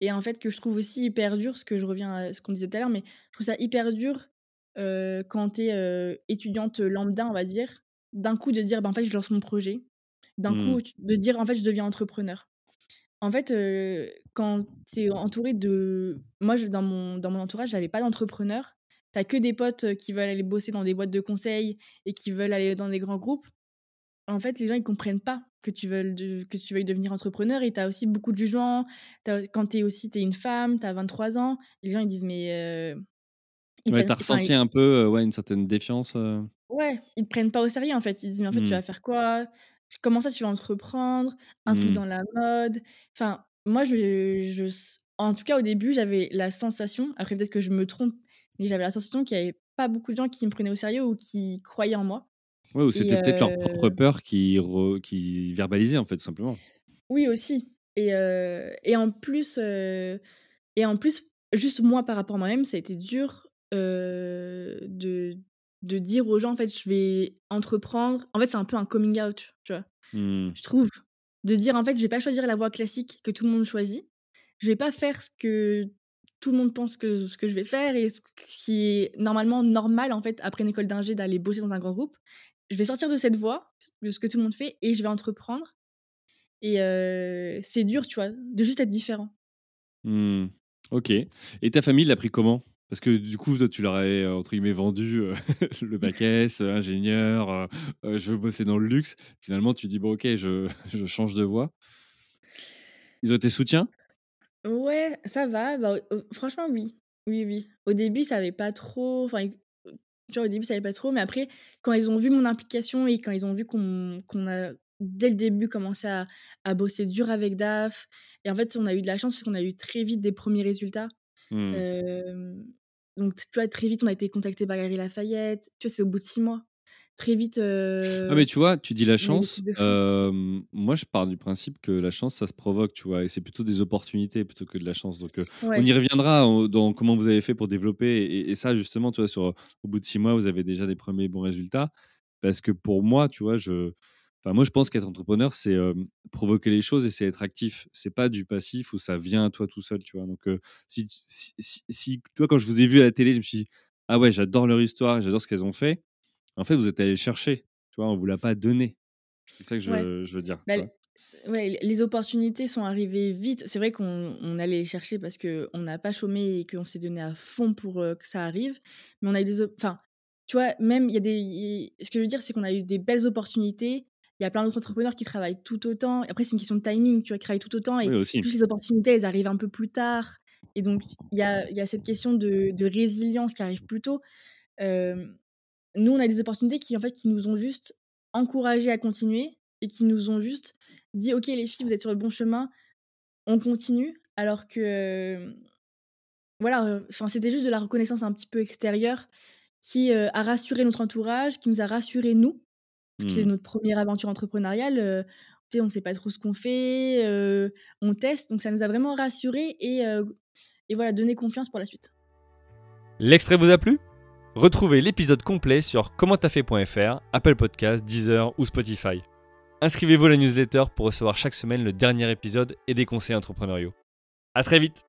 et en fait, que je trouve aussi hyper dur, ce que je reviens à ce qu'on disait tout à l'heure, mais je trouve ça hyper dur, quand tu es, heu, étudiante lambda, on va dire, d'un coup de dire: «Bah, en fait, je lance mon projet». D'un Mmh. coup, tu de dire: «En fait, je deviens entrepreneur». En fait, quand tu es entouré de moi, je dans mon dans mon entourage, j'avais pas d'entrepreneurs. Tu as que des potes, qui veulent aller bosser dans des boîtes de conseil et qui veulent aller dans des grands groupes. En fait, les gens, ils comprennent pas que tu veuilles de que tu veuilles devenir entrepreneur et tu as aussi beaucoup de jugements. As quand tu es aussi es une femme, tu as 23 ans, les gens ils disent: «Mais, heu», ils Ouais, tu prennent as enfin, ils ressenti un peu, heu, ouais, une certaine défiance, heu? ouais, ils te prennent pas au sérieux, en fait. Ils disent: «Mais en fait, tu Mmh. vas faire quoi? Comment ça tu vas entreprendre? Un truc Mmh. dans la mode?» enfin, moi, je je en tout cas, au début, j'avais la sensation, après peut-être que je me trompe, mais j'avais la sensation qu'il y avait pas beaucoup de gens qui me prenaient au sérieux ou qui croyaient en moi Ouais, ou c'était peut-être leur propre peur qui re qui verbalisait, en fait, tout simplement. oui, aussi et en plus, et en plus, juste moi, par rapport à moi-même, ça a été dur, de dire aux gens, en fait: «Je vais entreprendre». En fait, c'est un peu un coming out, tu vois? Mmh. Je trouve. De dire: «En fait, je vais pas choisir la voie classique que tout le monde choisit. Je vais pas faire ce que tout le monde pense que ce que je vais faire et ce qui est normalement normal, en fait, après une école d'ingé, d'aller bosser dans un grand groupe. Je vais sortir de cette voie, de ce que tout le monde fait et je vais entreprendre» et c'est dur, tu vois? De juste être différent. Mmh. OK et ta famille l'a pris comment? Parce que du coup, toi, tu leur avais, heu, entre guillemets «vendu», heu, le bac S, heu, ingénieur, je veux bosser dans le luxe. Finalement, tu dis: «Bon OK, je je change de voie». Ils ont été soutiens? Ouais, ça va, bah, franchement, oui. Oui, oui. Au début, ils savaient pas trop, enfin, vois, au début, ils savaient pas trop, mais après, quand ils ont vu mon implication et quand ils ont vu qu'on a, dès le début, commencé à à bosser dur avec DAF et en fait, on a eu de la chance parce qu'on a eu très vite des premiers résultats. Mmh. Donc tu vois, très vite, on a été contactés par Galeries Lafayette. Tu vois, c'est au bout de 6 mois. Très vite, Ah mais tu vois, tu dis la chance, hem, moi je pars du principe que la chance ça se provoque, tu vois? Et c'est plutôt des opportunités plutôt que de la chance donc heu, on y reviendra dans comment vous avez fait pour développer et et ça justement, tu vois, sur, au bout de 6 mois, vous avez déjà des premiers bons résultats. Parce que pour moi, tu vois, je enfin moi je pense qu'être entrepreneur, c'est, hem, provoquer les choses et c'est être actif. C'est pas du passif où ça vient à toi tout seul, tu vois? Donc si si si si tu vois, quand je vous ai vu à la télé, je me suis dit: «Ah ouais, j'adore leur histoire, j'adore ce qu'elles ont fait». En fait, vous êtes allé le chercher. Tu vois, on vous l'a pas donné. C'est ça que ouais. je veux dire, Bah, ouais, les opportunités sont arrivées vite. C'est vrai qu'on on allait les chercher parce qu'on n'a pas chômé et qu'on s'est donné à fond pour, que ça arrive. Mais on a eu des enfin, tu vois, même il y a des ce que je veux dire, c'est qu'on a eu des belles opportunités. Il y a plein d'autres entrepreneurs qui travaillent tout autant. Après, c'est une question de timing, tu vois? Qui travaillent tout autant et Oui, juste les opportunités, elles arrivent un peu plus tard et donc il y a y a cette question de de résilience qui arrive plus tôt. Hem, nous, on a des opportunités qui, en fait, qui nous ont juste encouragés à continuer et qui nous ont juste dit: «OK les filles, vous êtes sur le bon chemin, on continue». Alors que, hem, voilà, heu, enfin, c'était juste de la reconnaissance un petit peu extérieure qui, heu, a rassuré notre entourage, qui nous a rassurés nous. C'est Mmh. notre première aventure entrepreneuriale, on sait pas trop ce qu'on fait, on teste, donc ça nous a vraiment rassurés et et voilà, donné confiance pour la suite. L'extrait vous a plu? Retrouvez l'épisode complet sur commenttafait.fr, Apple Podcasts, Deezer ou Spotify. Inscrivez-vous à la newsletter pour recevoir chaque semaine le dernier épisode et des conseils entrepreneuriaux. À très vite